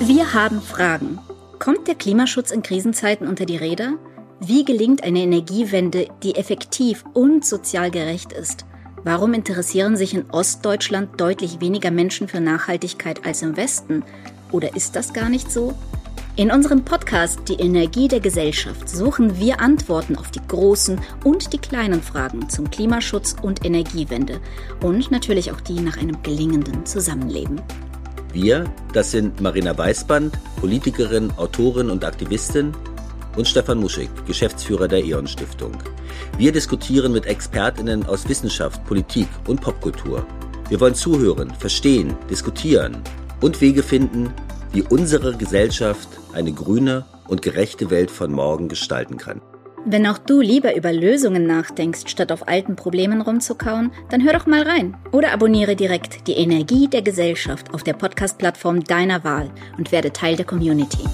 Wir haben Fragen. Kommt der Klimaschutz in Krisenzeiten unter die Räder? Wie gelingt eine Energiewende, die effektiv und sozial gerecht ist? Warum interessieren sich in Ostdeutschland deutlich weniger Menschen für Nachhaltigkeit als im Westen? Oder ist das gar nicht so? In unserem Podcast Die Energie der Gesellschaft suchen wir Antworten auf die großen und die kleinen Fragen zum Klimaschutz und Energiewende und natürlich auch die nach einem gelingenden Zusammenleben. Wir, das sind Marina Weißband, Politikerin, Autorin und Aktivistin und Stefan Muschig, Geschäftsführer der E.ON Stiftung. Wir diskutieren mit Expertinnen aus Wissenschaft, Politik und Popkultur. Wir wollen zuhören, verstehen, diskutieren und Wege finden, wie unsere Gesellschaft eine grüne und gerechte Welt von morgen gestalten kann. Wenn auch du lieber über Lösungen nachdenkst, statt auf alten Problemen rumzukauen, dann hör doch mal rein oder abonniere direkt die Energie der Gesellschaft auf der Podcast-Plattform deiner Wahl und werde Teil der Community.